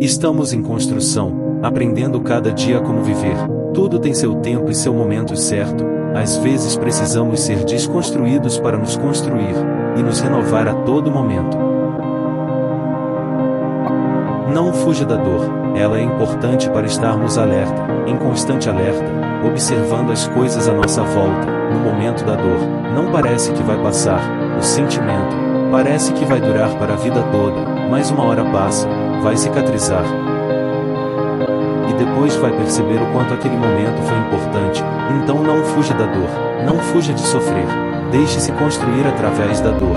Estamos em construção, aprendendo cada dia como viver. Tudo tem seu tempo e seu momento certo. Às vezes precisamos ser desconstruídos para nos construir e nos renovar a todo momento. Não fuja da dor, ela é importante para estarmos alerta, em constante alerta, observando as coisas à nossa volta, no momento da dor. Não parece que vai passar, o sentimento, parece que vai durar para a vida toda, mas uma hora passa, vai cicatrizar. E depois vai perceber o quanto aquele momento foi importante, então não fuja da dor, não fuja de sofrer, deixe-se construir através da dor.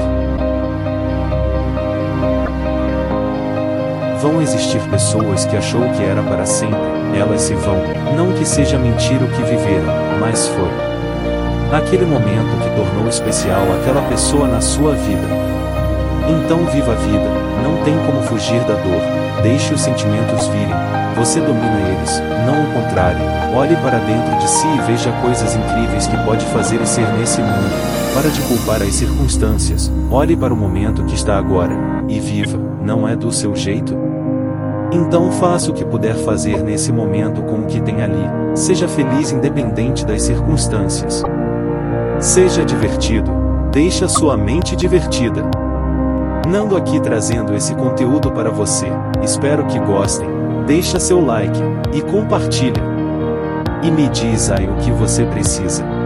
Vão existir pessoas que achou que era para sempre, elas se vão, não que seja mentira o que viveram, mas foi. Aquele momento que tornou especial aquela pessoa na sua vida. Então viva a vida, não tem como fugir da dor, deixe os sentimentos virem, você domina eles, não o contrário, olhe para dentro de si e veja coisas incríveis que pode fazer e ser nesse mundo, para de culpar as circunstâncias, olhe para o momento que está agora, e viva, não é do seu jeito? Então faça o que puder fazer nesse momento com o que tem ali, seja feliz independente das circunstâncias. Seja divertido, deixe a sua mente divertida. Nando aqui trazendo esse conteúdo para você, espero que gostem, deixa seu like, e compartilha. E me diz aí o que você precisa.